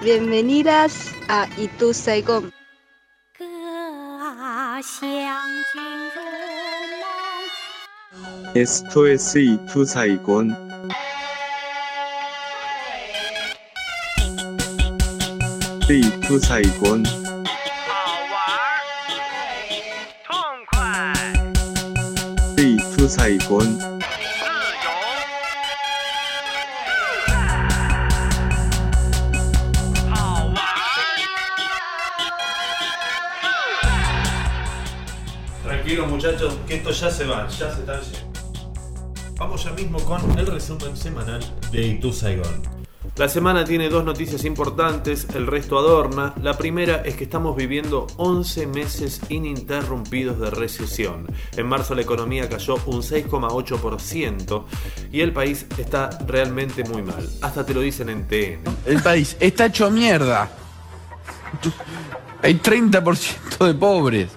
Bienvenidas a Itu Saigon. Esto es Itu Saigon. Itu Saigon. Itu Saigon. Muchachos, que estos ya se van, ya se están yendo. Vamos ya mismo con el resumen semanal de Itu Saigon. La semana tiene dos noticias importantes, el resto adorna. La primera es que estamos viviendo 11 meses ininterrumpidos de recesión. En marzo la economía cayó un 6,8% y el país está realmente muy mal. Hasta te lo dicen en TN. El país está hecho mierda. Hay 30% de pobres.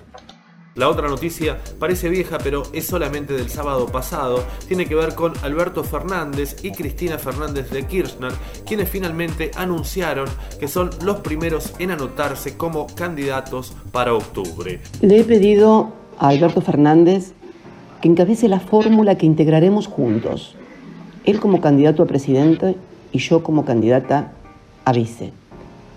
La otra noticia parece vieja, pero es solamente del sábado pasado. Tiene que ver con Alberto Fernández y Cristina Fernández de Kirchner, quienes finalmente anunciaron que son los primeros en anotarse como candidatos para octubre. Le he pedido a Alberto Fernández que encabece la fórmula que integraremos juntos. Él como candidato a presidente y yo como candidata a vice,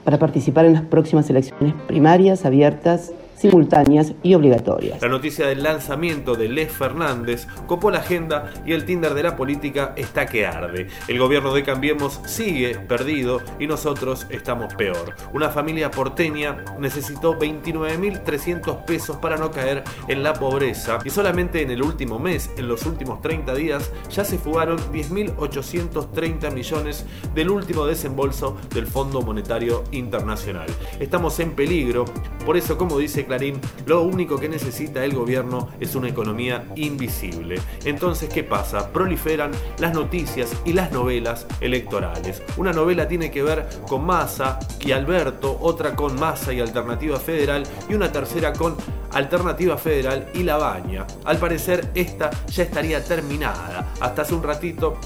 para participar en las próximas elecciones primarias abiertas, simultáneas y obligatorias. La noticia del lanzamiento de Les Fernández copó la agenda y el Tinder de la política está que arde. El gobierno de Cambiemos sigue perdido y nosotros estamos peor. Una familia porteña necesitó 29.300 pesos para no caer en la pobreza y solamente en el último mes, en los últimos 30 días, ya se fugaron 10.830 millones del último desembolso del Fondo Monetario Internacional. Estamos en peligro, por eso como dice Clarín, lo único que necesita el gobierno es una economía invisible. Entonces, ¿qué pasa? Proliferan las noticias y las novelas electorales. Una novela tiene que ver con Massa y Alberto, otra con Massa y Alternativa Federal y una tercera con Alternativa Federal y La Baña. Al parecer, esta ya estaría terminada. Hasta hace un ratito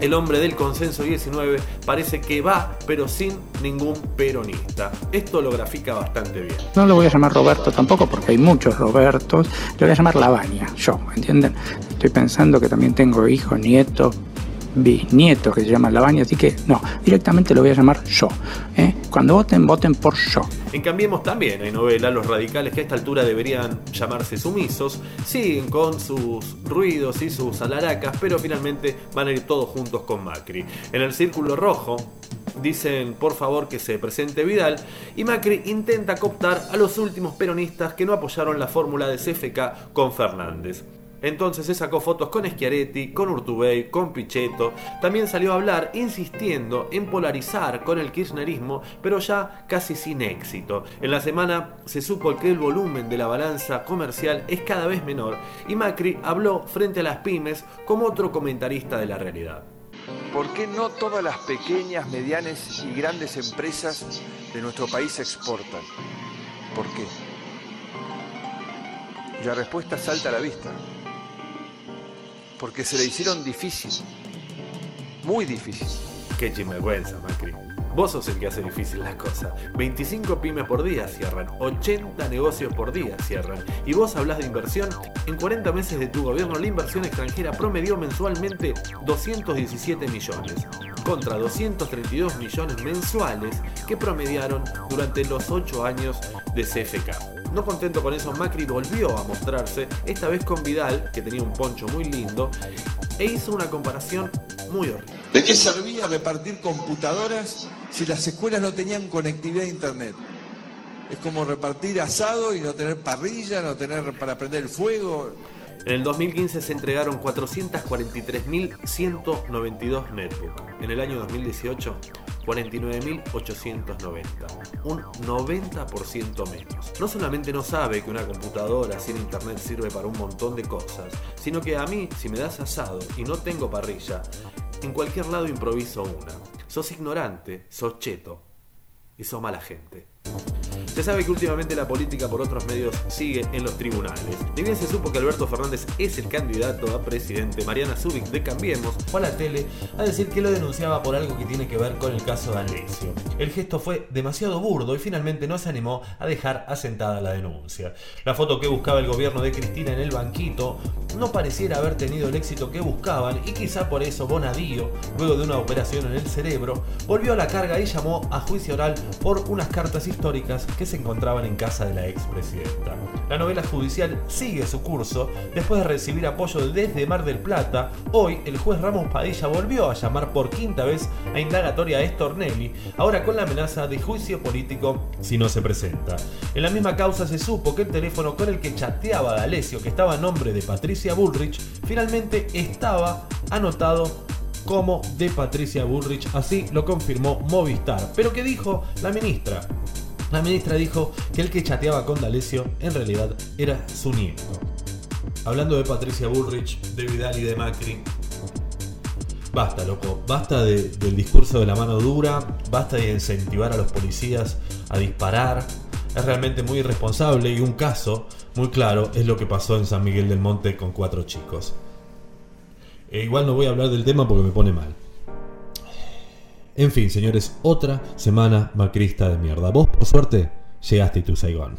el hombre del consenso 19 parece que va, pero sin ningún peronista. Esto lo grafica bastante bien. No lo voy a llamar Roberto tampoco porque hay muchos Robertos. Le voy a llamar Lavagna, yo, ¿entienden? Estoy pensando que también tengo hijos, nietos, bisnietos que se llaman Lavagna, así que no, directamente lo voy a llamar yo. ¿eh? Cuando voten, voten por yo. En Cambiemos también hay novela, los radicales que a esta altura deberían llamarse sumisos, siguen con sus ruidos y sus alaracas, pero finalmente van a ir todos juntos con Macri. En el círculo rojo dicen por favor que se presente Vidal y Macri intenta cooptar a los últimos peronistas que no apoyaron la fórmula de CFK con Fernández. Entonces se sacó fotos con Schiaretti, con Urtubey, con Pichetto. También salió a hablar insistiendo en polarizar con el kirchnerismo, pero ya casi sin éxito. En la semana se supo que el volumen de la balanza comercial es cada vez menor y Macri habló frente a las pymes como otro comentarista de la realidad. ¿Por qué no todas las pequeñas, medianas y grandes empresas de nuestro país exportan? ¿Por qué? La respuesta salta a la vista. Porque se le hicieron difícil. Muy difícil. Qué vergüenza, Macri. Vos sos el que hace difícil las cosas. 25 pymes por día cierran, 80 negocios por día cierran. Y vos hablas de inversión. En 40 meses de tu gobierno, la inversión extranjera promedió mensualmente 217 millones, contra 232 millones mensuales que promediaron durante los 8 años de CFK. No contento con eso, Macri volvió a mostrarse, esta vez con Vidal, que tenía un poncho muy lindo, e hizo una comparación muy horrible. ¿De qué servía repartir computadoras si las escuelas no tenían conectividad a internet? Es como repartir asado y no tener parrilla, no tener para prender el fuego. En el 2015 se entregaron 443.192 netbooks. En el año 2018, 49.890. Un 90% menos. No solamente no sabe que una computadora sin internet sirve para un montón de cosas, sino que a mí, si me das asado y no tengo parrilla, en cualquier lado improviso una. Sos ignorante, sos cheto y sos mala gente. Se sabe que últimamente la política por otros medios sigue en los tribunales. Ni bien se supo que Alberto Fernández es el candidato a presidente, Mariana Zubik de Cambiemos fue a la tele a decir que lo denunciaba por algo que tiene que ver con el caso de Alessio. El gesto fue demasiado burdo y finalmente no se animó a dejar asentada la denuncia. La foto que buscaba el gobierno de Cristina en el banquito no pareciera haber tenido el éxito que buscaban y quizá por eso Bonadío, luego de una operación en el cerebro, volvió a la carga y llamó a juicio oral por unas cartas históricas que se encontraban en casa de la expresidenta. La novela judicial sigue su curso después de recibir apoyo desde Mar del Plata. Hoy el juez Ramos Padilla volvió a llamar por quinta vez a indagatoria a Estornelli, ahora con la amenaza de juicio político si no se presenta. En la misma causa se supo que el teléfono con el que chateaba D'Alessio, que estaba a nombre de Patricia Bullrich, finalmente estaba anotado como de Patricia Bullrich, así lo confirmó Movistar. Pero ¿qué dijo la ministra? La ministra dijo que el que chateaba con D'Alessio en realidad era su nieto. Hablando de Patricia Bullrich, de Vidal y de Macri, basta, loco, basta de- del discurso de la mano dura, basta de incentivar a los policías a disparar. Es realmente muy irresponsable y un caso muy claro es lo que pasó en San Miguel del Monte con cuatro chicos. E igual no voy a hablar del tema porque me pone mal. En fin, señores, otra semana macrista de mierda. Vos, por suerte, llegaste a tu Saigón.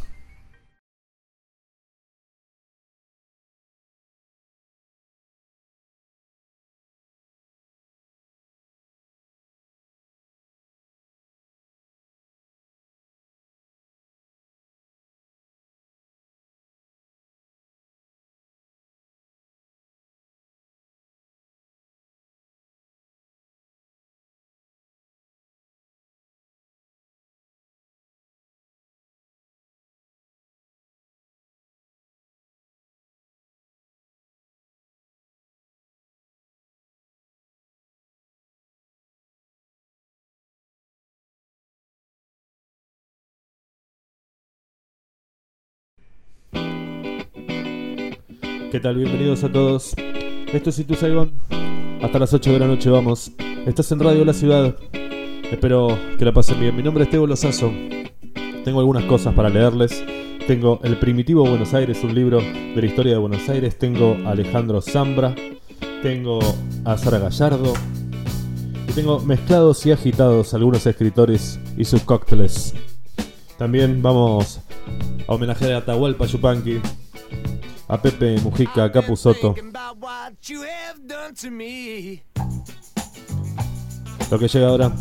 ¿Qué tal? Bienvenidos a todos. Esto es Itu Saigon. Hasta las 8 de la noche vamos. Estás en Radio La Ciudad. Espero que la pasen bien. Mi nombre es Teo Lozazo. Tengo algunas cosas para leerles. Tengo El Primitivo Buenos Aires, un libro de la historia de Buenos Aires. Tengo a Alejandro Zambra. Tengo a Sara Gallardo. Y tengo mezclados y agitados algunos escritores y sus cócteles. También vamos a homenajear a Atahualpa Yupanqui, a Pepe Mujica, a Capuzoto. Lo que llega ahora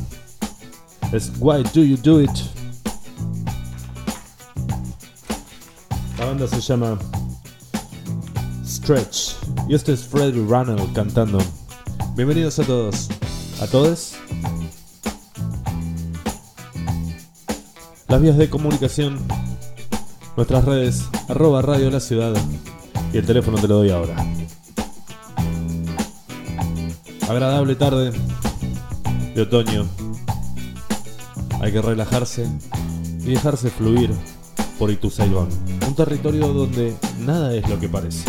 es Why Do You Do It? La banda se llama Stretch y este es Freddie Runnell cantando. Bienvenidos a todos, a todos. Las vías de comunicación, nuestras redes, arroba Radio La Ciudad y el teléfono te lo doy ahora. Agradable tarde de otoño. Hay que relajarse y dejarse fluir por Ituzaingón, un territorio donde nada es lo que parece.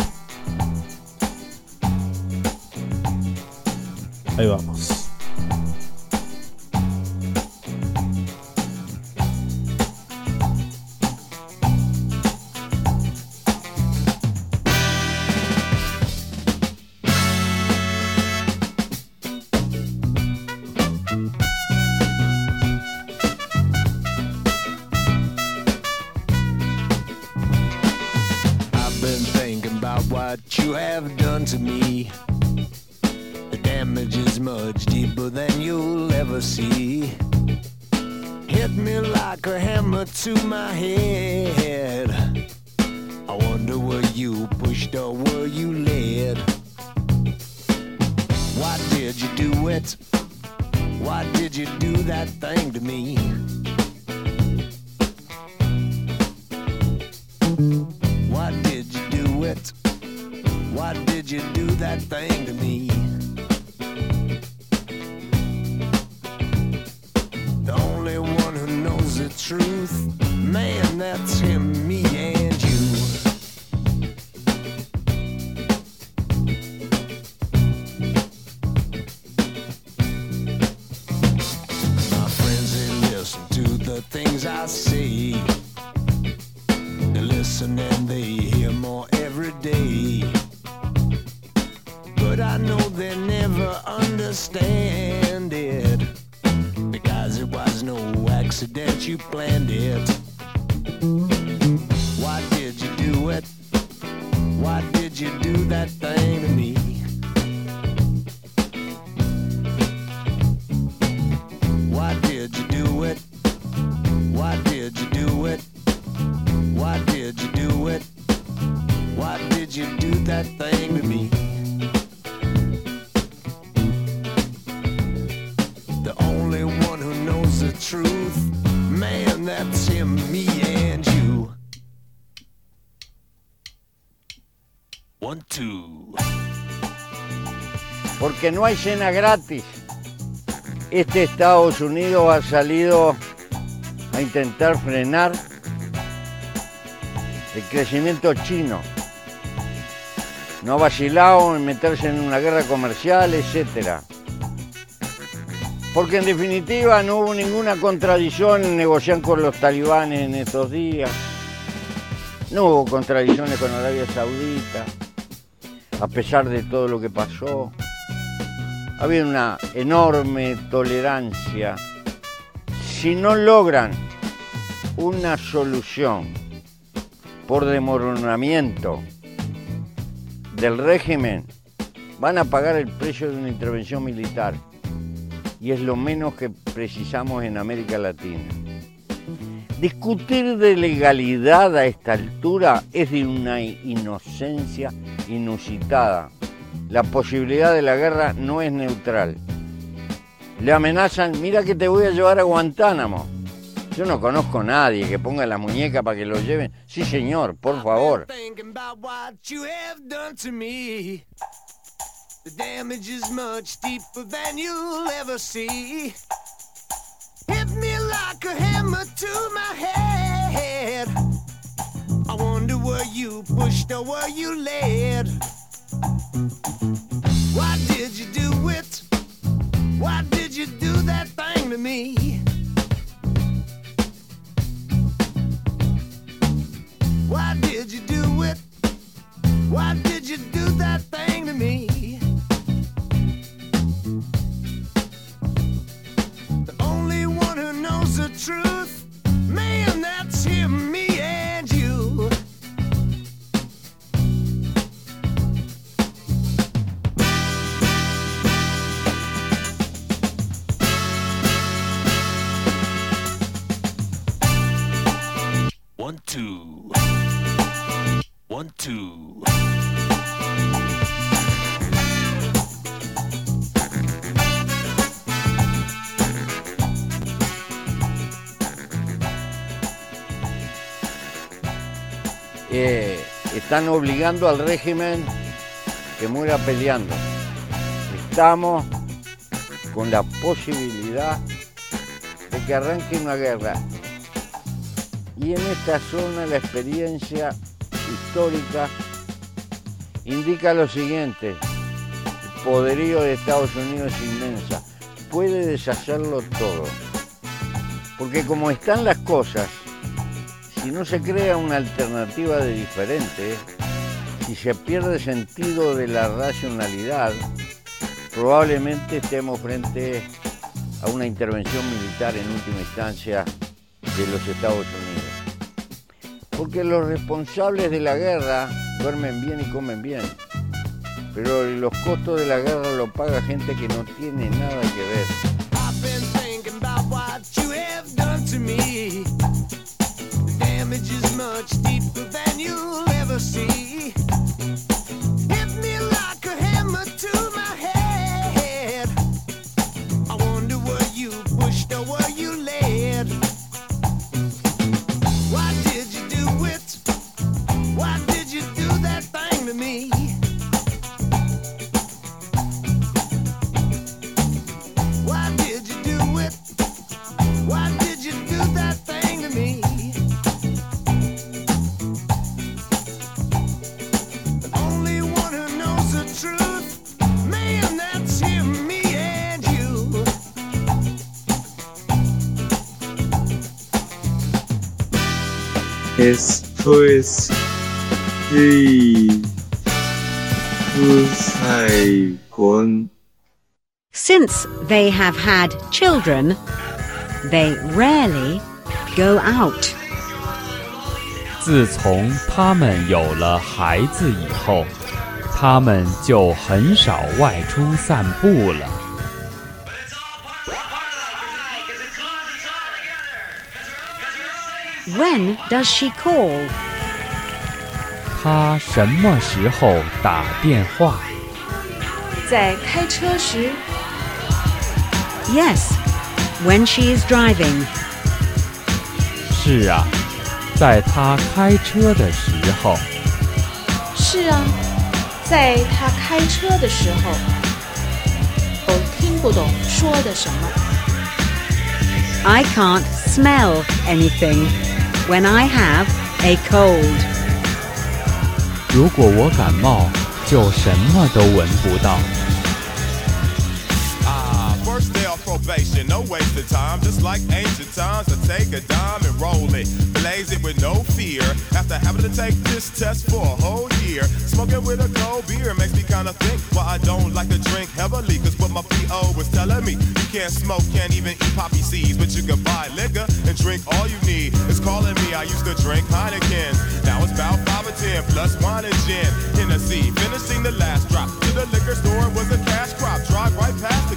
Ahí vamos. Planned it. Why did you do it? Why did you do that No hay cena gratis. Este Estados Unidos ha salido a intentar frenar el crecimiento chino. No ha vacilado en meterse en una guerra comercial, etc. Porque en definitiva no hubo ninguna contradicción en negociar con los talibanes en estos días. No hubo contradicciones con Arabia Saudita, a pesar de todo lo que pasó. Había una enorme tolerancia. Si no logran una solución por demoronamiento del régimen, van a pagar el precio de una intervención militar. Y es lo menos que precisamos en América Latina. Discutir de legalidad a esta altura es de una inocencia inusitada. La posibilidad de la guerra no es neutral. Le amenazan, mira que te voy a llevar a Guantánamo. Yo no conozco a nadie que ponga la muñeca para que lo lleven. Sí, señor, por favor. I wonder you pushed or you led? Están obligando al régimen que muera peleando. Estamos con la posibilidad de que arranque una guerra. Y en esta zona la experiencia histórica indica lo siguiente. El poderío de Estados Unidos es inmensa. Puede deshacerlo todo. Porque como están las cosas, si no se crea una alternativa de diferente, si se pierde sentido de la racionalidad, probablemente estemos frente a una intervención militar en última instancia de los Estados Unidos. Porque los responsables de la guerra duermen bien y comen bien, pero los costos de la guerra lo paga gente que no tiene nada que ver. Much deeper than you'll ever see. Since they have had children, they rarely go out. 自从他们有了孩子以后，他们就很少外出散步了。 When does she call? 他什么时候打电话？在开车时， Yes, when she is driving. 是啊，在他开车的时候。是啊，在他开车的时候，我听不懂说的什么。 I can't smell anything when I have a cold. 如果我感冒，就什么都闻不到。 No waste of time. Just like ancient times, I take a dime and roll it. Blaze it with no fear. After having to take this test for a whole year. Smoking with a cold beer makes me kinda think why I don't like to drink heavily. Cause what my PO was telling me, you can't smoke, can't even eat poppy seeds. But you can buy liquor and drink all you need. It's calling me, I used to drink Heineken. Now it's about 5 or 10 plus wine and gin. Hennessy, finishing the last drop. To the liquor store was a cash crop. Drive right past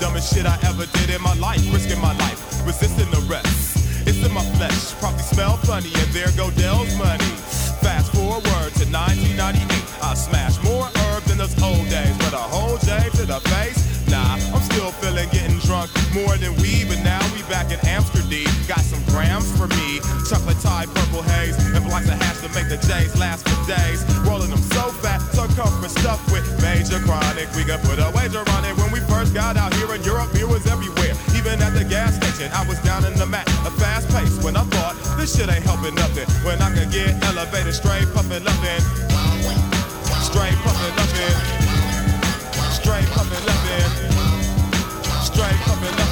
dumbest shit I ever did in my life. Risking my life, resisting the rest. It's in my flesh, probably smell funny, and there go Dell's money. Fast forward to 1998, I smashed more herb than those old days, but a whole J to the face. Nah, I'm still feeling getting drunk more than we, but now we back in Amsterdam. Got some grams for me, chocolate tie, purple haze, and blocks of hash to make the J's last for days. Rolling them so fat, circumference stuffed with major chronic. We could put a wager on it we first got out here in Europe. Beer was everywhere, even at the gas station. I was down in the mat, a fast pace when I thought this shit ain't helping nothing. When I could get elevated, straight puffin' lovin', straight puffin' lovin', straight puffin' lovin', straight puffin' lovin'.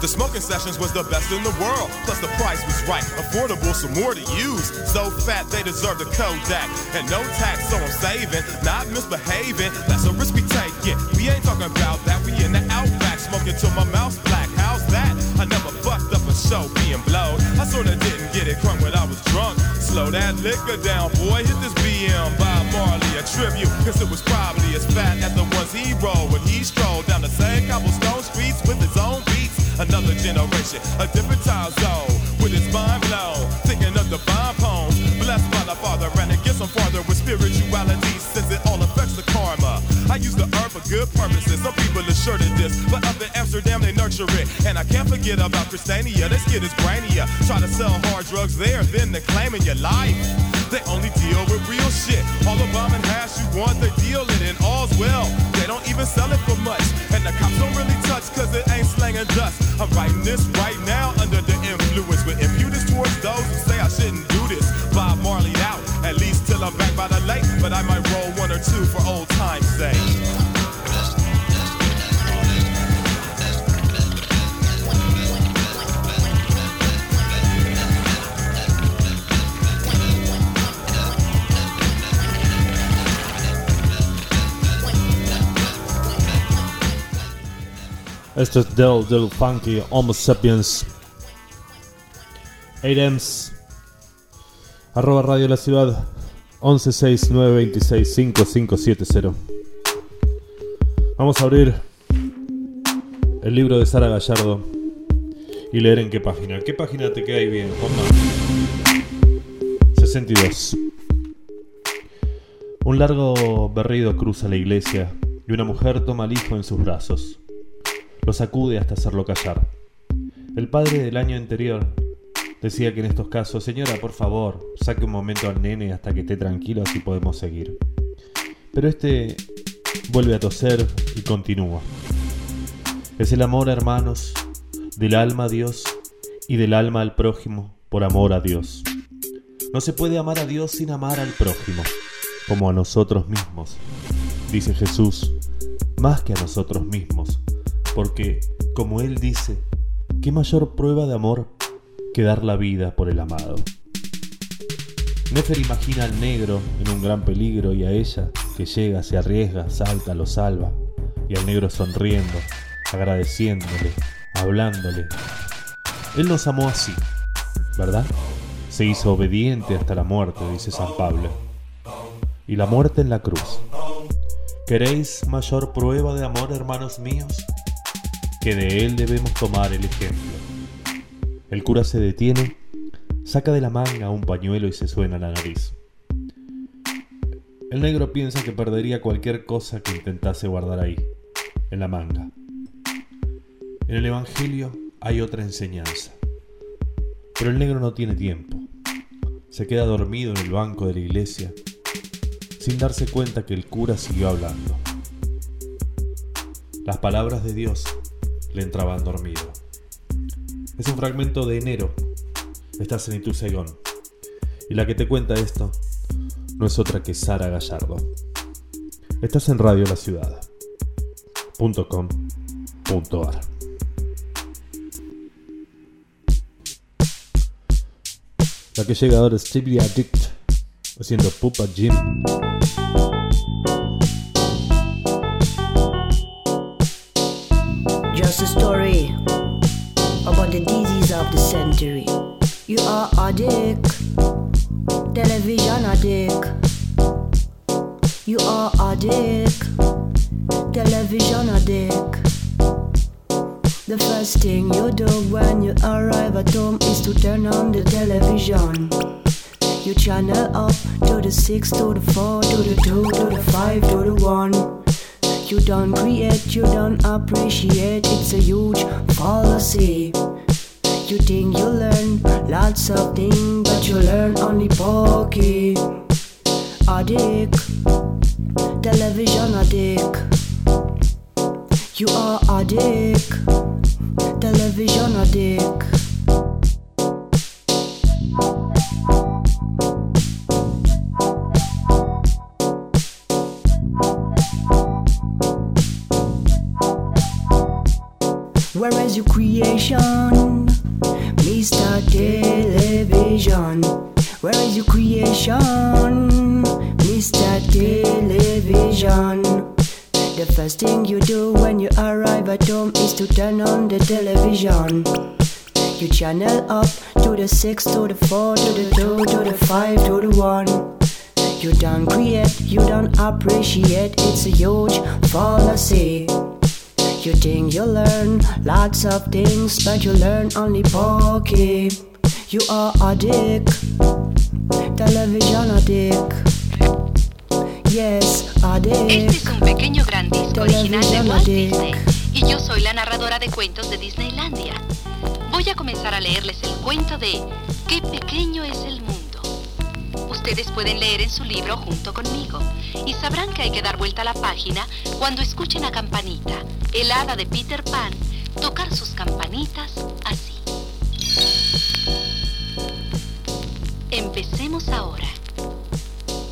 The smoking sessions was the best in the world. Plus the price was right, affordable, some more to use. So fat they deserve the Kodak. And no tax, so I'm saving, not misbehaving. That's a risk we taking. We ain't talking about that. We in the outback, smoking till my mouth's black. How's that? I never fucked up a show being blowed. I sorta didn't get it crunk when I was drunk. Slow that liquor down, boy. Hit this BM by Marley, a tribute. Cause it was probably as fat as the ones he rolled when he strolled down the same cobblestone streets with his own. Another generation, a different time zone. With his mind blown, thinking of divine poems. Blessed by the Father, and it gets him farther with spirituality, since it I use the earth for good purposes. Some people are sure to this, but up in Amsterdam they nurture it. And I can't forget about Christiania. This kid is brainier. Try to sell hard drugs there, then they're claiming your life. They only deal with real shit. All the bomb and hash you want, they deal it, and all's well. They don't even sell it for much. And the cops don't really touch, cause it ain't slanging dust. I'm writing this right now under the influence with impudence towards those who say I shouldn't do this. Bob Marley out, at least till I'm back by the lake. But I might roll one or two for old time's sake. Esto es Del Del Funky Homo Sapiens. Airems. Arroba Radio La Ciudad. 1169265570. Vamos a abrir el libro de Sara Gallardo y leer en qué página. ¿Qué página te queda ahí bien, Juanma? 62. Un largo berrido cruza la iglesia y una mujer toma al hijo en sus brazos. Lo sacude hasta hacerlo callar. El padre del año anterior decía que en estos casos, señora, por favor, saque un momento al nene hasta que esté tranquilo, así podemos seguir. Pero este vuelve a toser y continúa. Es el amor, hermanos, del alma a Dios y del alma al prójimo por amor a Dios. No se puede amar a Dios sin amar al prójimo, como a nosotros mismos, dice Jesús, más que a nosotros mismos, porque, como Él dice, ¿qué mayor prueba de amor que dar la vida por el amado? Nefer imagina al negro en un gran peligro y a ella que llega, se arriesga, salta, lo salva. Y al negro sonriendo, agradeciéndole, hablándole. Él nos amó así, ¿verdad? Se hizo obediente hasta la muerte, dice San Pablo. Y la muerte en la cruz. ¿Queréis mayor prueba de amor, hermanos míos? Que de él debemos tomar el ejemplo. El cura se detiene, saca de la manga un pañuelo y se suena la nariz. El negro piensa que perdería cualquier cosa que intentase guardar ahí, en la manga. En el Evangelio hay otra enseñanza. Pero el negro no tiene tiempo. Se queda dormido en el banco de la iglesia, sin darse cuenta que el cura siguió hablando. Las palabras de Dios le entraban dormido. Es un fragmento de enero. Estás en Ituzaingón. Y la que te cuenta esto no es otra que Sara Gallardo. Estás en Radio La Ciudad. punto com punto ar. La que llega ahora es Chibi Addict haciendo Pupa Jim. Just a story about the disease of the century. You are addict, television addict. You are addict, television addict. The first thing you do when you arrive at home is to turn on the television. You channel up to the 6, to the 4, to the 2, to the 5, to the 1. You don't create, you don't appreciate, it's a huge fallacy. You think you learn lots of things, but you learn only pokey. Addict, television addict. You are addict, television addict. Is to turn on the television. You channel up to the 6, to the 4, to the 2, to the 5, to the 1. You don't create, you don't appreciate, it's a huge fallacy. You think you learn lots of things, but you learn only pokey. You are addict, television addict. Yes, addict. Este es un pequeño gran disco original de Television Walt. Disney y yo soy la narradora de cuentos de Disneylandia. Voy a comenzar a leerles el cuento de Qué pequeño es el mundo. Ustedes pueden leer en su libro junto conmigo y sabrán que hay que dar vuelta a la página cuando escuchen a Campanita, el hada de Peter Pan, tocar sus campanitas así. Empecemos ahora.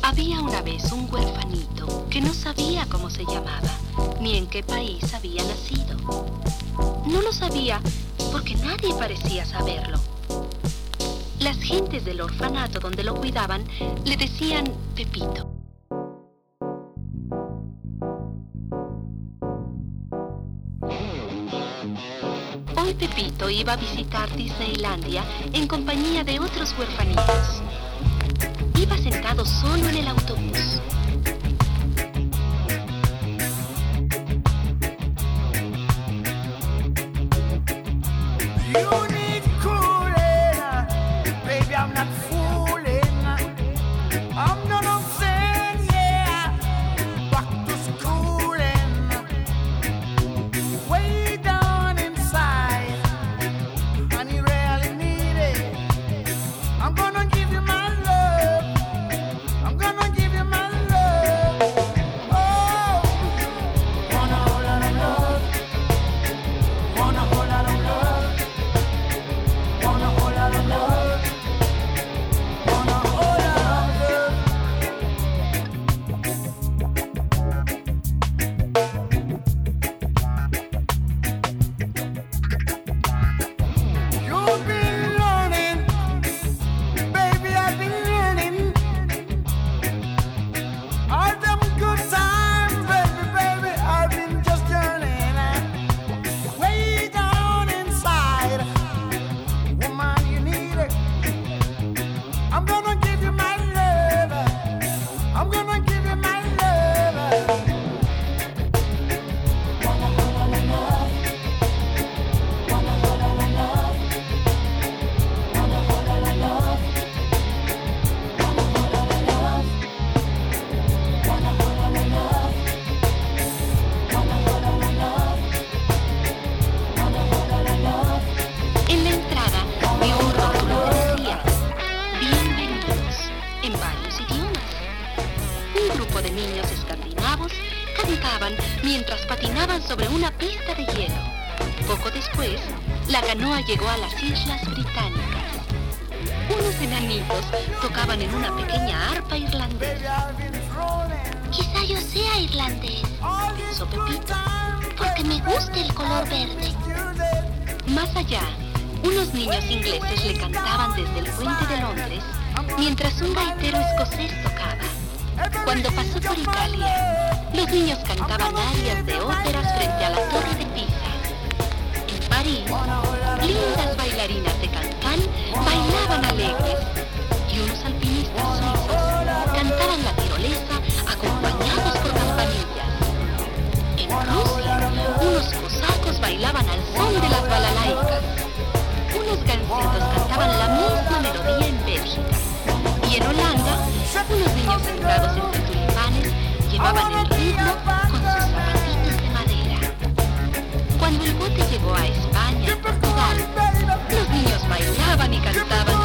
Había una vez un huerfanito que no sabía cómo se llamaba, ni en qué país había nacido. No lo sabía porque nadie parecía saberlo. Las gentes del orfanato donde lo cuidaban le decían Pepito. Hoy Pepito iba a visitar Disneylandia en compañía de otros huerfanitos. Iba sentado solo en el autobús. Llegó a las Islas Británicas. Unos enanitos tocaban en una pequeña arpa irlandesa. Quizá yo sea irlandés. Pensó Pepito. Porque me gusta el color verde. Más allá, unos niños ingleses le cantaban desde el puente de Londres mientras un gaitero escocés tocaba. Cuando pasó por Italia, los niños cantaban arias de óperas frente a la torre de Pisa. Lindas bailarinas de cancán bailaban alegres y unos alpinistas suizos cantaban la tirolesa acompañados por campanillas. En Rusia, unos cosacos bailaban al son de las balalaicas. Unos gancitos cantaban la misma melodía en Bélgica. Y en Holanda, unos niños sentados entre tulipanes llevaban el ritmo con Cuando el bote llegó a España y Portugal, los niños bailaban y cantaban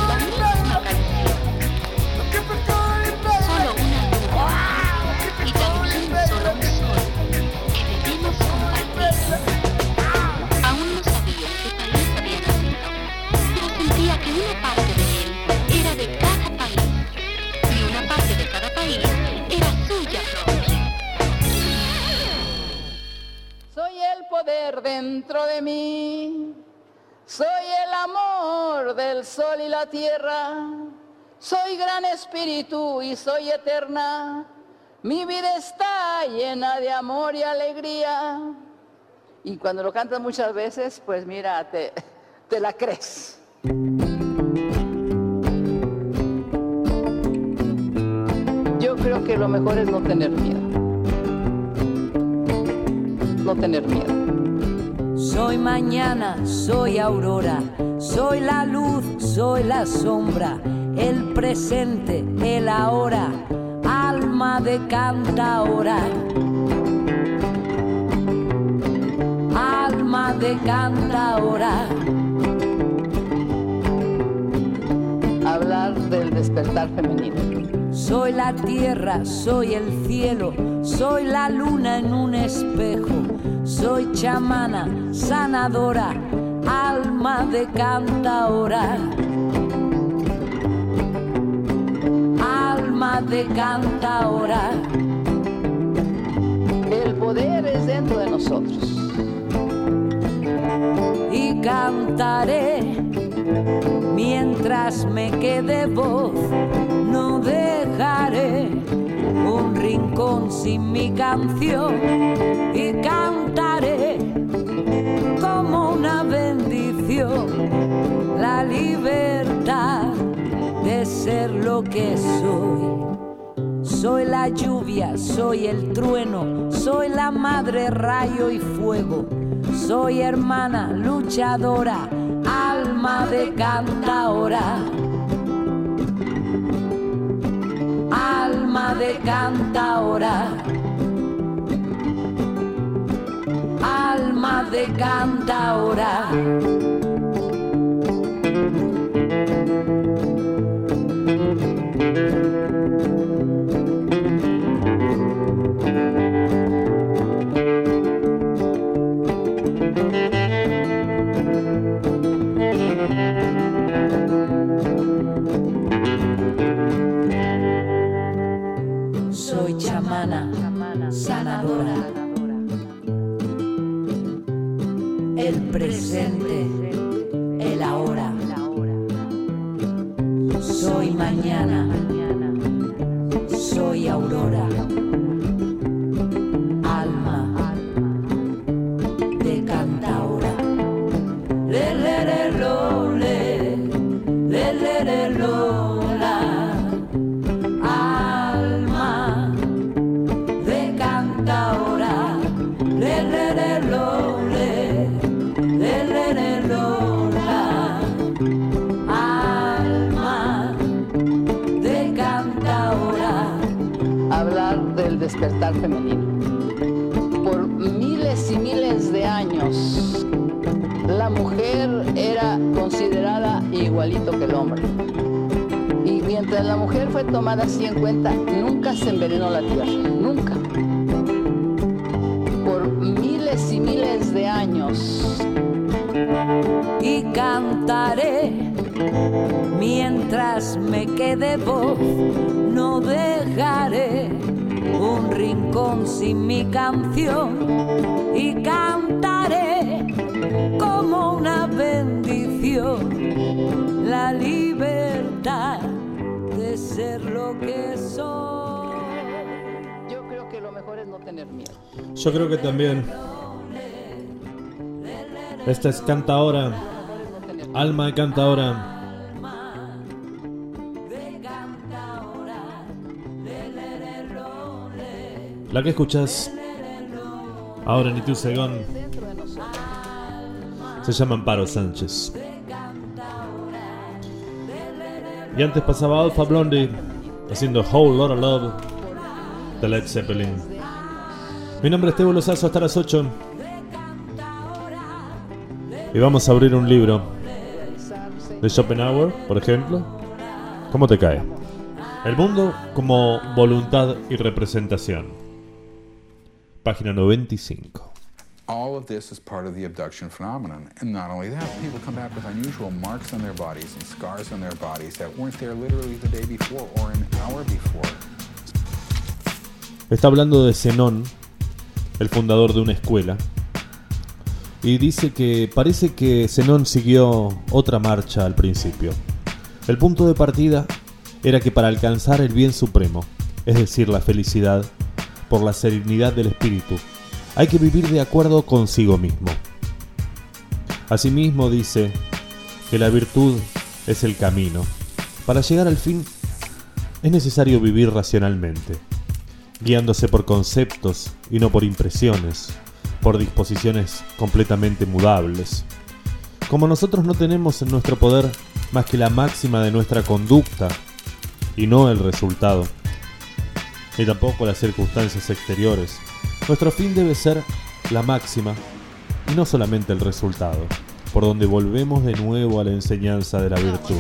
dentro de mí. Soy el amor del sol y la tierra. Soy gran espíritu y soy eterna. Mi vida está llena de amor y alegría. Y cuando lo cantas muchas veces, pues mira, te, te la crees. Yo creo que lo mejor es no tener miedo. No tener miedo. Soy mañana, soy aurora, soy la luz, soy la sombra, el presente, el ahora, alma de cantaora. Alma de cantaora. Hablar del despertar femenino. Soy la tierra, soy el cielo, soy la luna en un espejo, soy chamana, sanadora, alma de cantaora. Alma de cantaora. El poder es dentro de nosotros. Y cantaré mientras me quede voz, no dejaré un rincón sin mi canción y cantaré como una bendición la libertad de ser lo que soy. Soy la lluvia, soy el trueno, soy la madre rayo y fuego, soy hermana luchadora, alma de cantaora. De cantaora. Alma de cantaora. La mujer fue tomada así en cuenta, nunca se envenenó la tierra, nunca. Por de años. y cantaré mientras me quede voz. No dejaré un rincón sin mi canción y cantaré ser lo que soy. Yo creo que lo mejor es no tener miedo. Yo creo que también. Esta es Cantaora. Alma de Cantaora. La que escuchas ahora en Itu Segón se llama Amparo Sánchez. Y antes pasaba Alpha Blondie haciendo Whole Lot of Love de Led Zeppelin. Mi nombre es Tebo Lozazo hasta las 8. Y vamos a abrir un libro de Schopenhauer, por ejemplo. ¿Cómo te cae? El mundo como voluntad y representación. Página 95. All of this is part of the abduction phenomenon. And not only that, people come back with unusual marks on their bodies and scars on their bodies that weren't there literally the day before or an hour before. Está hablando de Zenón, el fundador de una escuela. Y dice que parece que Zenón siguió otra marcha al principio. El punto de partida era que para alcanzar el bien supremo, es decir, la felicidad, por la serenidad del espíritu, hay que vivir de acuerdo consigo mismo. Asimismo dice que la virtud es el camino. Para llegar al fin es necesario vivir racionalmente, guiándose por conceptos y no por impresiones, por disposiciones completamente mudables. Como nosotros no tenemos en nuestro poder más que la máxima de nuestra conducta y no el resultado, ni tampoco las circunstancias exteriores, nuestro fin debe ser la máxima y no solamente el resultado, por donde volvemos de nuevo a la enseñanza de la virtud.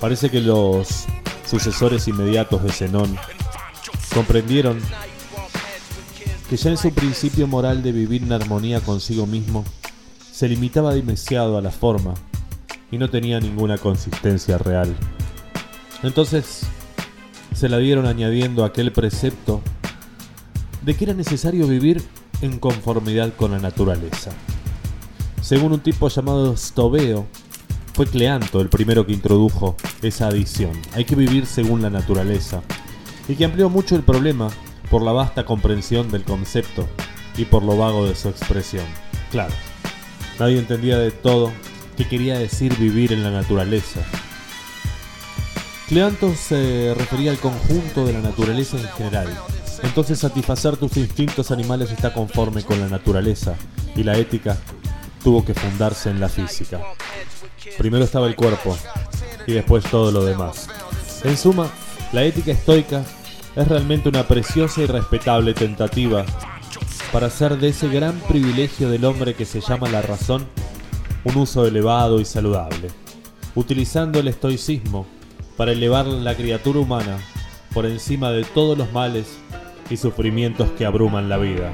Parece que los sucesores inmediatos de Zenón comprendieron que ya en su principio moral de vivir en armonía consigo mismo, se limitaba demasiado a la forma y no tenía ninguna consistencia real. Entonces se la dieron añadiendo aquel precepto de que era necesario vivir en conformidad con la naturaleza. Según un tipo llamado Stoveo, fue Cleanto el primero que introdujo esa adición. Hay que vivir según la naturaleza. Y que amplió mucho el problema por la vasta comprensión del concepto y por lo vago de su expresión. Claro, nadie entendía de todo qué quería decir vivir en la naturaleza. Cleanto se refería al conjunto de la naturaleza en general. Entonces satisfacer tus instintos animales está conforme con la naturaleza y la ética tuvo que fundarse en la física. Primero estaba el cuerpo y después todo lo demás. En suma, la ética estoica es realmente una preciosa y respetable tentativa para hacer de ese gran privilegio del hombre que se llama la razón un uso elevado y saludable, utilizando el estoicismo para elevar la criatura humana por encima de todos los males y sufrimientos que abruman la vida.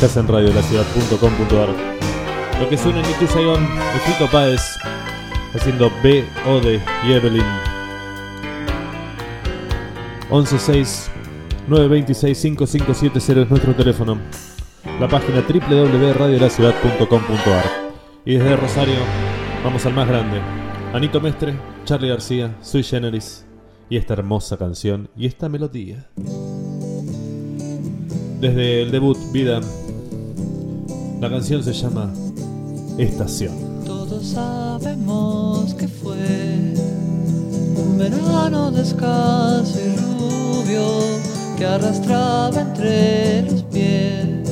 Estás en radiolaciudad.com.ar. Lo que suena en Itu Saigon es Fito Páez haciendo B, Ode y Evelyn. 116 926 5570 es nuestro teléfono. La página www.radiolaciudad.com.ar. Y desde Rosario vamos al más grande. Anito Mestre, Charlie García, Sui Generis y esta hermosa canción y esta melodía. Desde el debut Vida, la canción se llama Estación. Todos sabemos que fue un verano descalzo y rubio que arrastraba entre los pies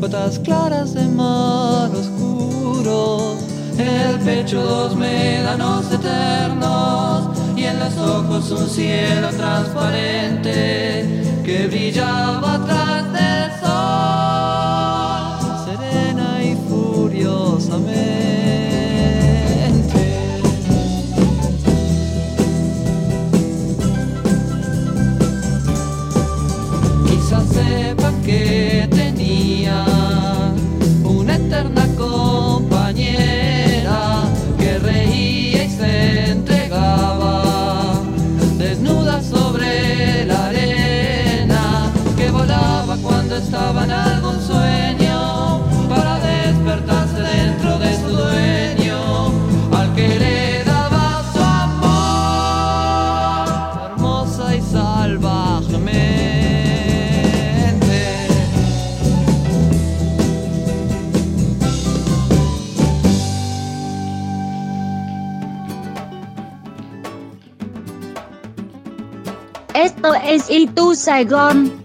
gotas claras de mar oscuro, el pecho dos médanos eternos y en los ojos un cielo transparente que brillaba atrás del sol, estaba en algún sueño Esto es Itu Saigon.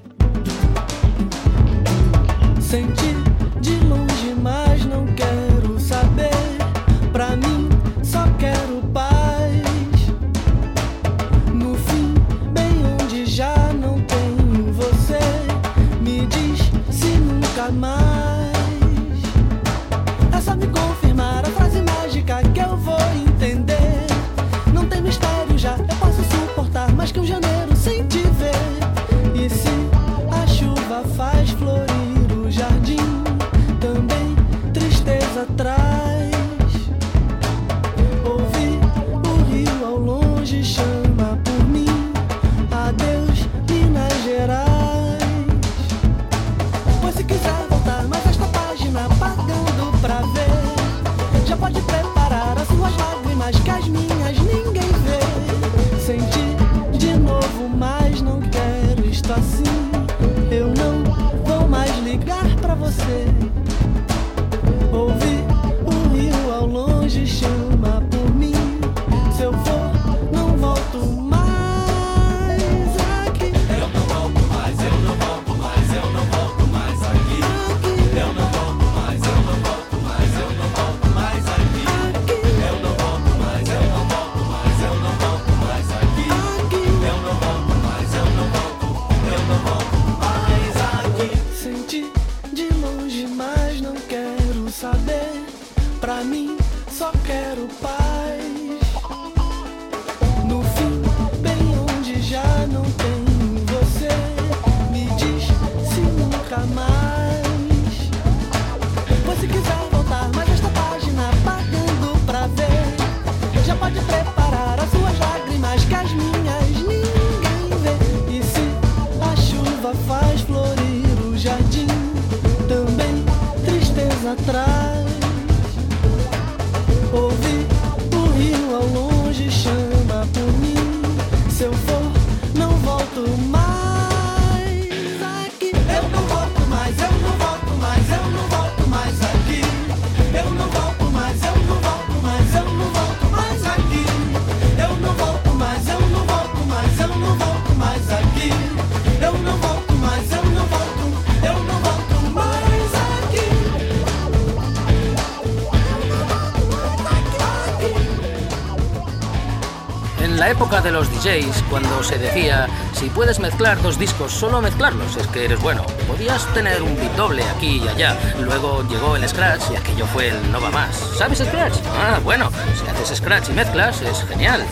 La época de los DJs, cuando se decía, si puedes mezclar dos discos, solo mezclarlos, es que eres bueno. Podías tener un beat doble aquí y allá. Luego llegó el Scratch y aquello fue el no va más. ¿Sabes Scratch? Ah, bueno, si haces Scratch y mezclas, es genial.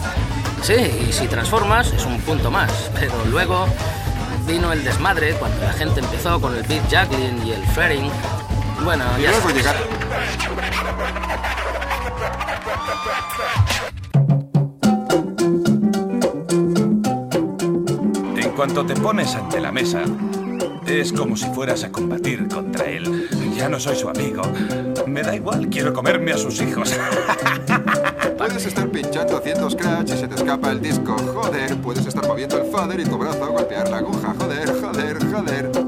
Sí, y si transformas, es un punto más. Pero luego vino el desmadre cuando la gente empezó con el beat juggling y el fretting. Bueno, Y ya luego llegar- cuanto te pones ante la mesa, es como si fueras a combatir contra él. Ya no soy su amigo. Me da igual, quiero comerme a sus hijos. Puedes estar pinchando haciendo scratch y se te escapa el disco. Joder, puedes estar moviendo el fader y tu brazo golpear la aguja. Joder, joder, joder.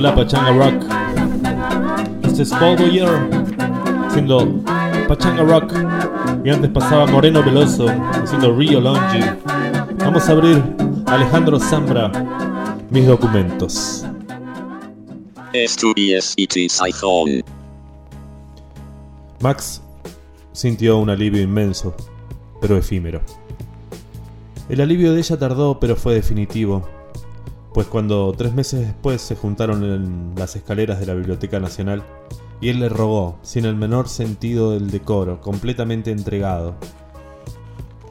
La pachanga rock. Este es Paul Boyer haciendo pachanga rock. Y antes pasaba Moreno Veloso haciendo Rio Longi. Vamos a abrir Alejandro Zambra, mis documentos. Max sintió un alivio inmenso, pero efímero. El alivio de ella tardó, pero fue definitivo, pues cuando tres meses después se juntaron en las escaleras de la Biblioteca Nacional, y él le rogó, sin el menor sentido del decoro, completamente entregado,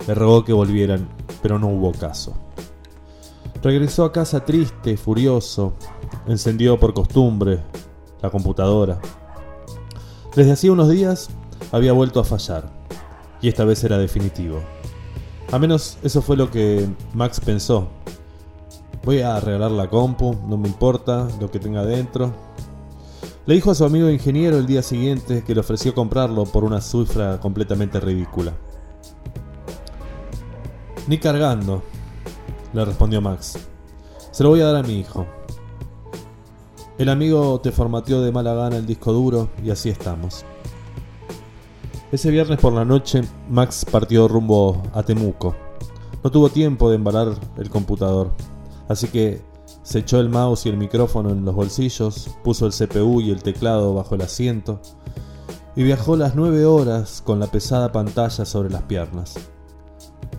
le rogó que volvieran, pero no hubo caso. Regresó a casa triste, furioso, encendió por costumbre la computadora. Desde hacía unos días había vuelto a fallar, y esta vez era definitivo. A menos eso fue lo que Max pensó. Voy a arreglar la compu, no me importa lo que tenga dentro. Le dijo a su amigo ingeniero el día siguiente que le ofreció comprarlo por una cifra completamente ridícula. Ni cargando, le respondió Max. Se lo voy a dar a mi hijo. El amigo te formateó de mala gana el disco duro y así estamos. Ese viernes por la noche, Max partió rumbo a Temuco. No tuvo tiempo de embalar el computador, así que se echó el mouse y el micrófono en los bolsillos, puso el CPU y el teclado bajo el asiento y viajó las nueve horas con la pesada pantalla sobre las piernas.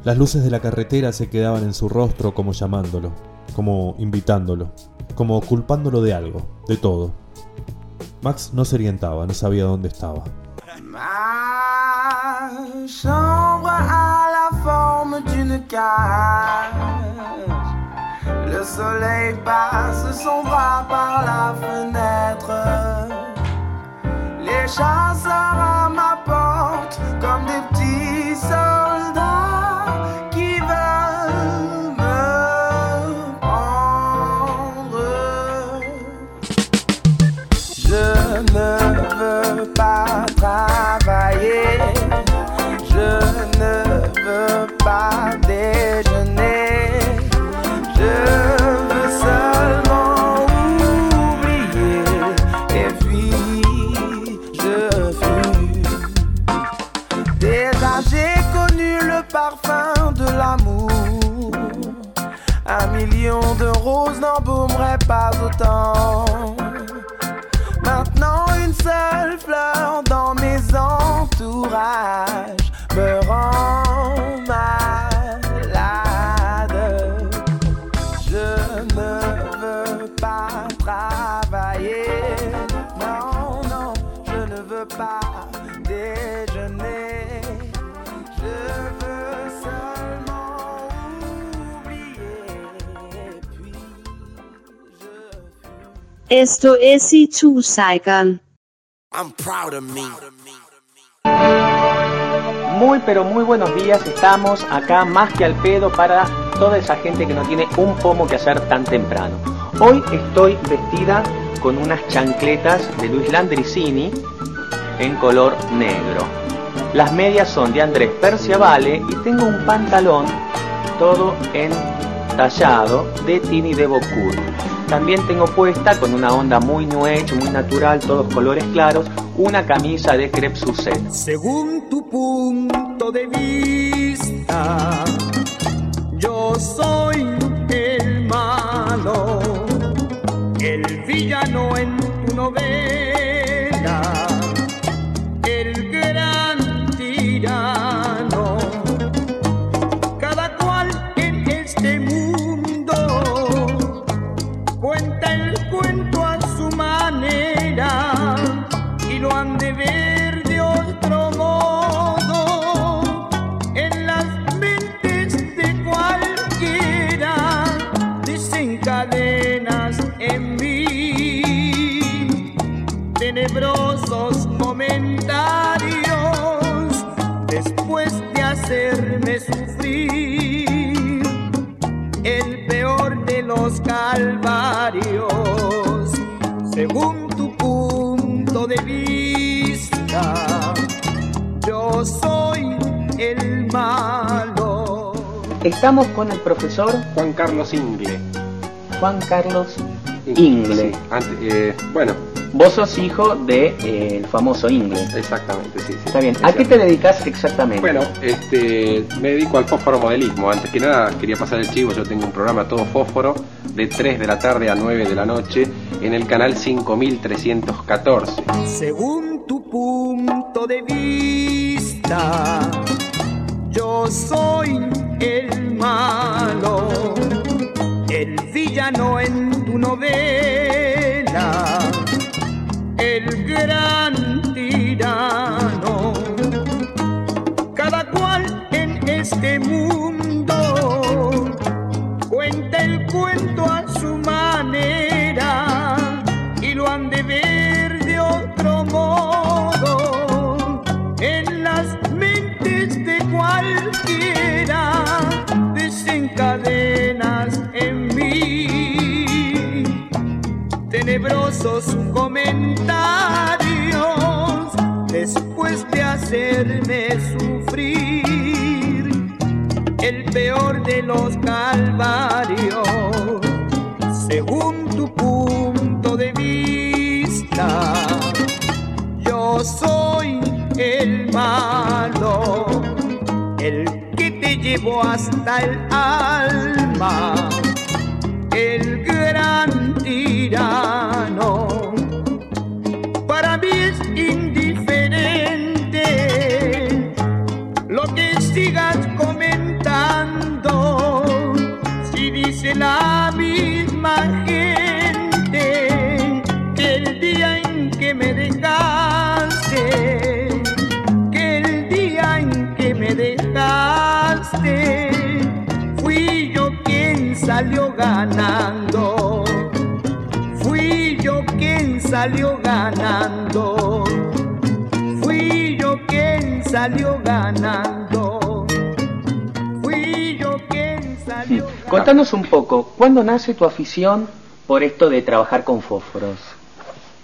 Las luces de la carretera se quedaban en su rostro como llamándolo, como invitándolo, como culpándolo de algo, de todo. Max no se orientaba, no sabía dónde estaba. Le soleil passe son bras par la fenêtre. Les chasseurs à ma porte comme des petits soldats qui veulent me prendre. Je ne veux pas travailler. Je ne veux pas Un million de roses n'embaumerait pas autant. Maintenant, une seule fleur dans mes entourages me rend Esto es y tu Saigon. I'm proud of me. Muy pero muy buenos días, estamos acá más que al pedo para toda esa gente que no tiene un pomo que hacer tan temprano. Hoy estoy vestida con unas chancletas de Luis Landricini en color negro. Las medias son de Andrés Perciavale y tengo un pantalón todo entallado de Tini de Bocur. También tengo puesta con una onda muy new age, muy natural, todos colores claros, una camisa de crepe Suzette. Según tu punto de vista, yo soy el malo, el villano en hacerme sufrir el peor de los calvarios según tu punto de vista yo soy el malo Estamos con el profesor Juan Carlos Ingle. Juan Carlos Ingle. Sí, ante- eh, bueno. Vos sos hijo de eh, el famoso Ingle. Exactamente, sí, sí. Está bien. ¿A qué te dedicas exactamente? Bueno, este, me dedico al fósforo modelismo. Antes que nada, quería pasar el chivo. Yo tengo un programa todo fósforo de 3 de la tarde a 9 de la noche en el canal 5314. Según tu punto de vista, yo soy el malo, el villano en tu novela, el gran tirano. Cada cual en este mundo cuenta el cuento a su manera y lo han de ver de otro modo en las mentes de cualquiera desencadenas tenebrosos comentarios después de hacerme sufrir. El peor de los calvarios según tu punto de vista. Yo soy el malo el que te llevó hasta el alma el gran tirano. Para mí es salió ganando. Fui yo quien salió ganando. Fui yo quien salió Contanos un poco, ¿cuándo nace tu afición por esto de trabajar con fósforos?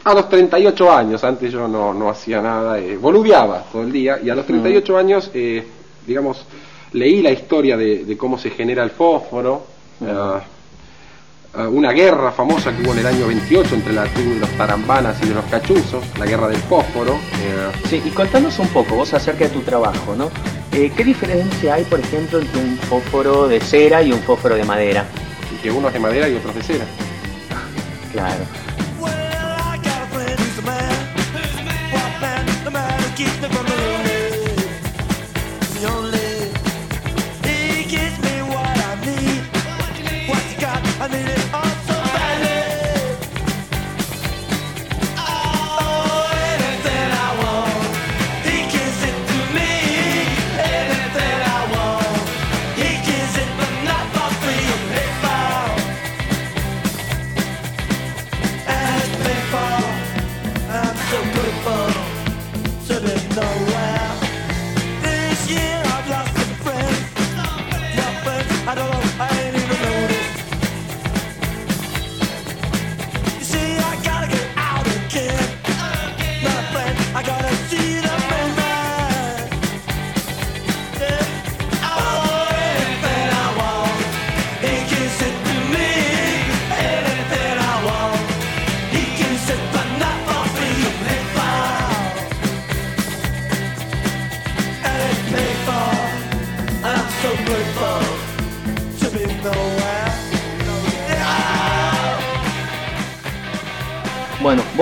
A los 38 años, antes yo no, no hacía nada, eh, boludeaba todo el día, y a los 38 años, eh, digamos, leí la historia de, de cómo se genera el fósforo, ah, ah, una guerra famosa que hubo en el año 28 entre la tribu de los tarambanas y de los cachuzos, la guerra del fósforo. eh, Sí, y contanos un poco vos acerca de tu trabajo, ¿no? Eh, ¿Qué diferencia hay, por ejemplo, entre un fósforo de cera y un fósforo de madera? Que uno es de madera y otro es de cera. Claro.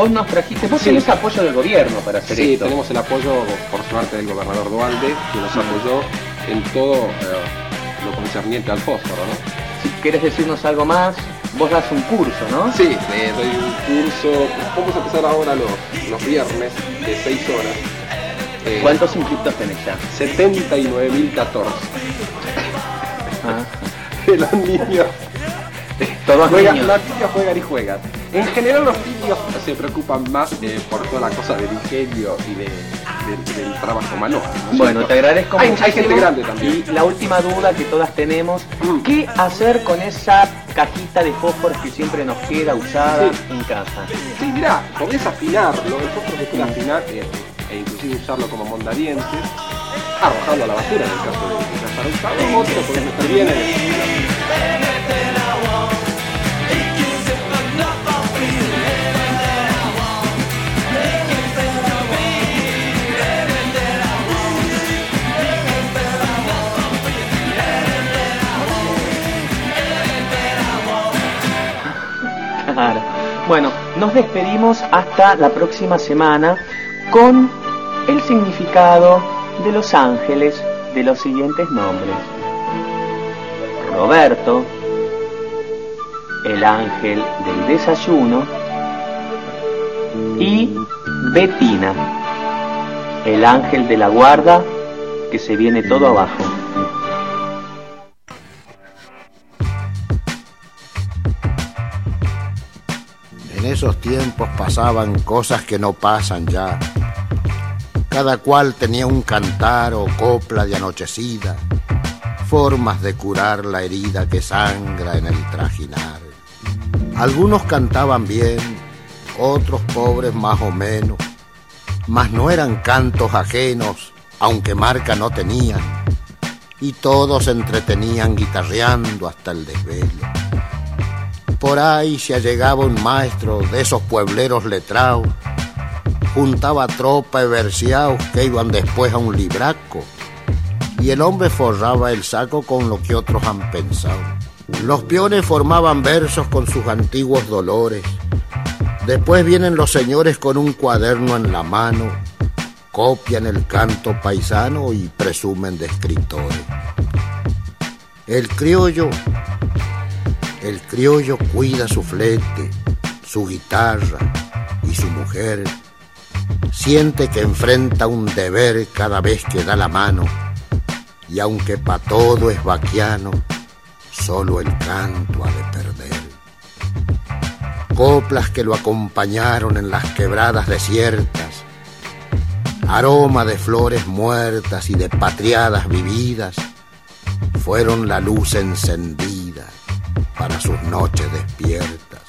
Vos nos trajiste, vos Sí. tenés apoyo del gobierno para hacer Sí, esto. tenemos el apoyo, por suerte, del gobernador Dualde, que nos apoyó en todo eh, lo concerniente al fósforo, ¿no? Si quieres decirnos algo más, vos das un curso, ¿no? Sí, eh, doy un curso. Vamos a empezar ahora los, los viernes de 6 horas. Eh, ¿Cuántos inscriptos tenés ya? 79.014. Ah. De los niños. Todos juegan, niños juegan y juegan. En general los niños se preocupan más eh, por toda la cosa del ingenio y de, de- del trabajo manual. ¿no es Bueno, te agradezco hay, hay gente grande también. Y la última duda que todas tenemos, ¿qué hacer con esa cajita de fósforos que siempre nos queda usada Sí. en casa? Sí, mirá, podés afinarlo, el fósforo se puede afinar eh, e inclusive usarlo como mondadientes, arrojarlo a la basura en el caso de que ya estará usado, o te lo podés meter bien en el Bueno, nos despedimos hasta la próxima semana con el significado de los ángeles de los siguientes nombres. Roberto, el ángel del desayuno, y Betina, el ángel de la guarda que se viene todo abajo. En esos tiempos pasaban cosas que no pasan ya. Cada cual tenía un cantar o copla de anochecida, formas de curar la herida que sangra en el trajinar. Algunos cantaban bien, otros pobres más o menos, mas no eran cantos ajenos, aunque marca no tenían, y todos se entretenían guitarreando hasta el desvelo. Por ahí se allegaba un maestro de esos puebleros letrados, juntaba tropa y verseados que iban después a un libraco, y el hombre forraba el saco con lo que otros han pensado. Los peones formaban versos con sus antiguos dolores, después vienen los señores con un cuaderno en la mano, copian el canto paisano y presumen de escritores. El criollo el criollo cuida su flete, su guitarra y su mujer. Siente que enfrenta un deber cada vez que da la mano. Y aunque pa' todo es vaquiano, solo el canto ha de perder. Coplas que lo acompañaron en las quebradas desiertas. Aroma de flores muertas y de patriadas vividas. Fueron la luz encendida para sus noches despiertas.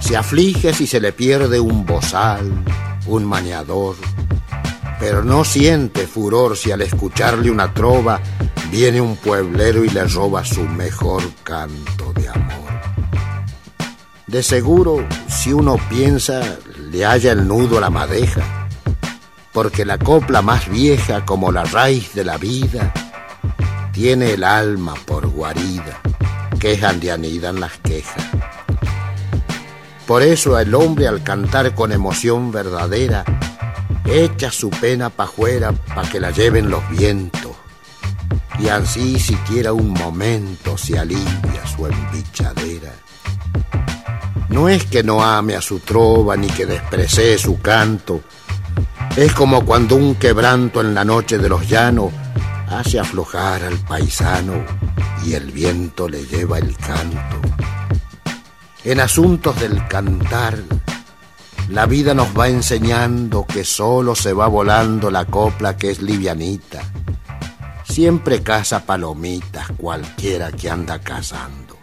Se aflige si se le pierde un bozal, un mañador, pero no siente furor si al escucharle una trova viene un pueblero y le roba su mejor canto de amor. De seguro, si uno piensa, le halla el nudo a la madeja, porque la copla más vieja como la raíz de la vida tiene el alma por guarida, que es donde anidan las quejas. Por eso el hombre al cantar con emoción verdadera, echa su pena pa' fuera pa' que la lleven los vientos, y así siquiera un momento se alivia su embichadera. No es que no ame a su trova ni que desprecie su canto, es como cuando un quebranto en la noche de los llanos hace aflojar al paisano y el viento le lleva el canto. En asuntos del cantar, la vida nos va enseñando que solo se va volando la copla que es livianita. Siempre caza palomitas cualquiera que anda cazando.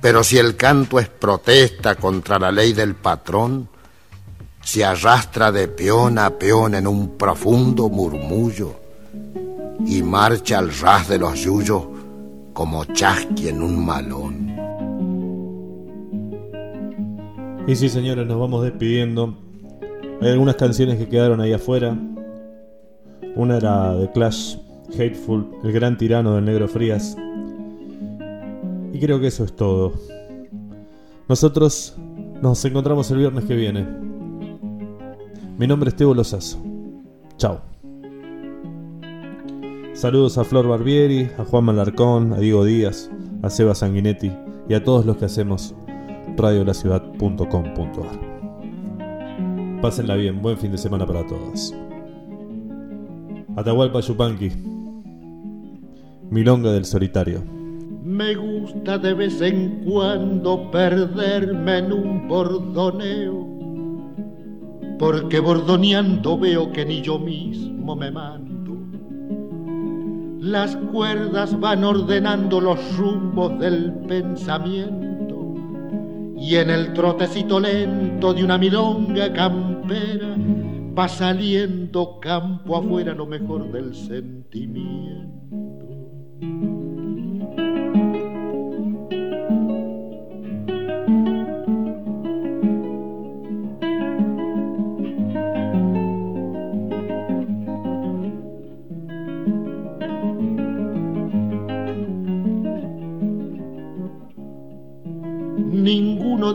Pero si el canto es protesta contra la ley del patrón, se arrastra de peón a peón en un profundo murmullo y marcha al ras de los yuyos como chasqui en un malón. Y sí, señores, nos vamos despidiendo. Hay algunas canciones que quedaron ahí afuera. Una era de Clash, Hateful, el gran tirano del negro Frías. Y creo que eso es todo. Nosotros nos encontramos el viernes que viene. Mi nombre es Teo Lozazo. Chao. Saludos a Flor Barbieri, a Juan Malarcón, a Diego Díaz, a Seba Sanguinetti y a todos los que hacemos radiolaciudad.com.ar. Pásenla bien, buen fin de semana para todos. Atahualpa Yupanqui, Milonga del Solitario. Me gusta de vez en cuando perderme en un bordoneo, porque bordoneando veo que ni yo mismo me mando. Las cuerdas van ordenando los rumbos del pensamiento y en el trotecito lento de una milonga campera va saliendo campo afuera lo mejor del sentimiento.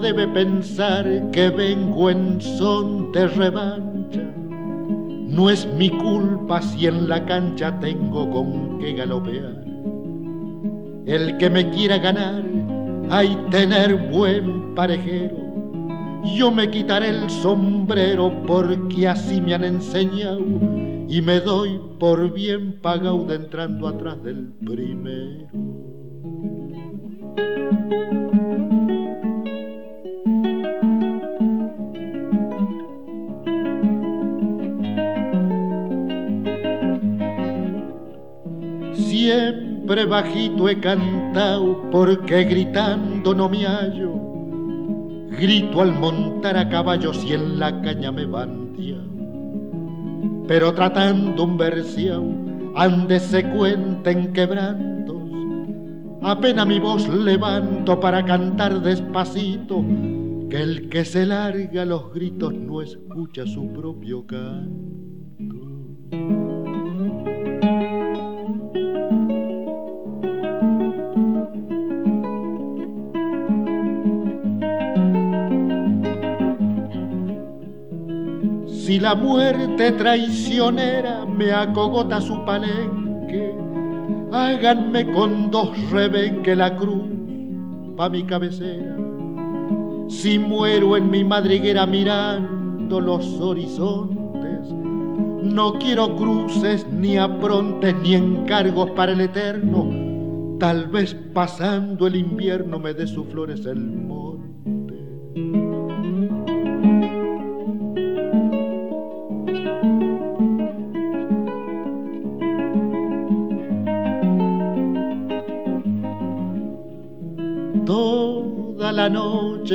Debe pensar que vengo en son de revancha. No es mi culpa si en la cancha tengo con qué galopear. El que me quiera ganar, hay tener buen parejero. Yo me quitaré el sombrero porque así me han enseñado y me doy por bien pagado entrando atrás del primero. Siempre bajito he cantado porque gritando no me hallo. Grito al montar a caballo si en la caña me bandia. Pero tratando un versión, ande se cuenten quebrantos. Apenas mi voz levanto para cantar despacito, que el que se larga los gritos no escucha su propio canto. Si la muerte traicionera me acogota su palenque, háganme con dos rebenque la cruz pa' mi cabecera. Si muero en mi madriguera mirando los horizontes, no quiero cruces ni aprontes ni encargos para el eterno. Tal vez pasando el invierno me dé sus flores el monte.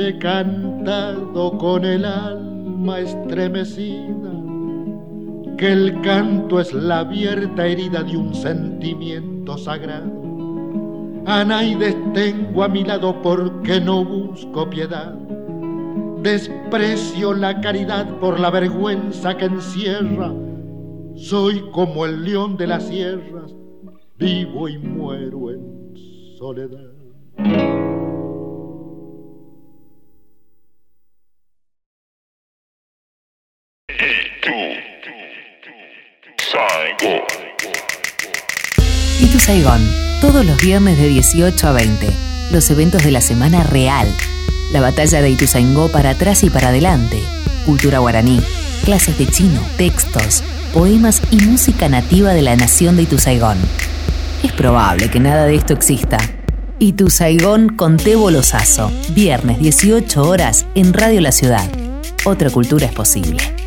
He cantado con el alma estremecida, que el canto es la abierta herida de un sentimiento sagrado. A Naides tengo a mi lado porque no busco piedad, Desprecio la caridad por la vergüenza que encierra. Soy como el león de las sierras, vivo y muero en soledad. Y tu Saigón, todos los viernes de 18 a 20. Los eventos de la semana real. La batalla de Ituzaingó para atrás y para adelante. Cultura guaraní, clases de chino, textos, poemas y música nativa de la nación de Ituzaigón. Es probable que nada de esto exista. Ituzaigón con Tebo Lozazo. Viernes 18 horas en Radio La Ciudad. Otra cultura es posible.